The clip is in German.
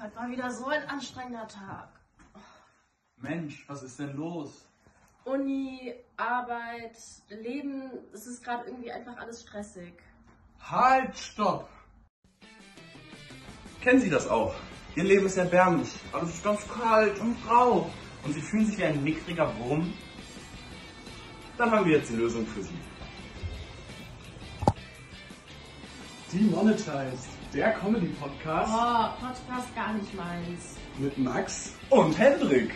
heute war wieder so ein anstrengender Tag. Mensch, was ist denn los? Uni, Arbeit, Leben, es ist gerade irgendwie einfach alles stressig. Halt, stopp! Kennen Sie das auch? Ihr Leben ist erbärmlich. Alles ist ganz kalt und grau. Und Sie fühlen sich wie ein mickriger Wurm? Dann haben wir jetzt die Lösung für Sie. Demonetized, der Comedy-Podcast Oh, Podcast gar nicht meins. mit Max Und Hendrik.